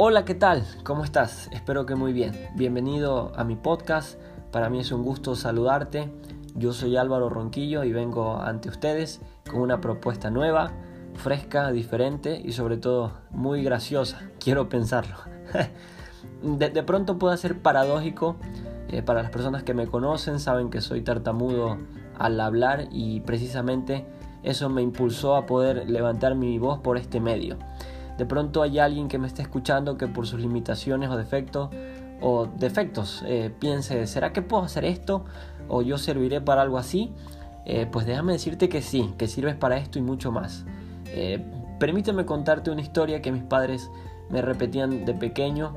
Hola, ¿qué tal? ¿Cómo estás? Espero que muy bien. Bienvenido a mi podcast. Para mí es un gusto saludarte. Yo soy Álvaro Ronquillo y vengo ante ustedes con una propuesta nueva, fresca, diferente y sobre todo muy graciosa. Quiero pensarlo. de, pronto puede ser paradójico. Eh, para las personas que me conocen saben que soy tartamudo al hablar y precisamente eso me impulsó a poder levantar mi voz por este medio. De pronto hay alguien que me está escuchando que por sus limitaciones o defectos o defectos eh, piense, ¿será que puedo hacer esto? ¿O yo serviré para algo así? Eh, pues déjame decirte que sí, que sirves para esto y mucho más. Eh, permíteme contarte una historia que mis padres me repetían de pequeño,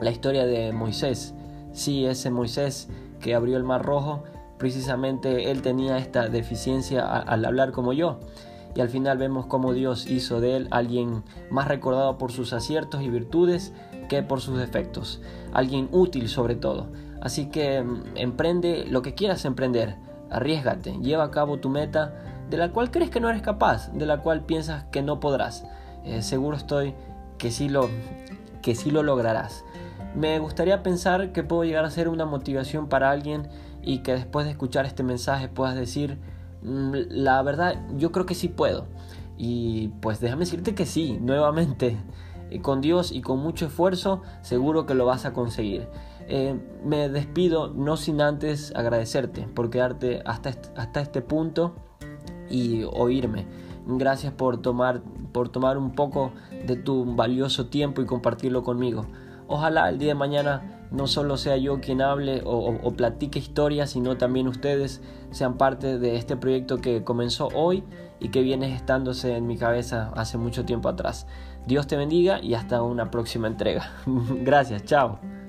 la historia de Moisés. Sí, ese Moisés que abrió el mar rojo precisamente él tenía esta deficiencia al hablar como yo. Y al final vemos cómo Dios hizo de él alguien más recordado por sus aciertos y virtudes que por sus defectos. Alguien útil sobre todo. Así que mm, emprende lo que quieras emprender. Arriesgate, lleva a cabo tu meta de la cual crees que no eres capaz, de la cual piensas que no podrás. Eh, seguro estoy que sí, lo, que sí lo lograrás. Me gustaría pensar que puedo llegar a ser una motivación para alguien y que después de escuchar este mensaje puedas decir, la verdad, yo creo que sí puedo. Y pues déjame decirte que sí, nuevamente, eh, con Dios y con mucho esfuerzo, seguro que lo vas a conseguir. Eh, me despido no sin antes agradecerte por quedarte hasta este, hasta este punto y oírme. Gracias por tomar, por tomar un poco de tu valioso tiempo y compartirlo conmigo. Ojalá el día de mañana no solo sea yo quien hable o, platique historias, sino también ustedes sean parte de este proyecto que comenzó hoy y que viene estándose en mi cabeza hace mucho tiempo atrás. Dios te bendiga y hasta una próxima entrega. Gracias, chao.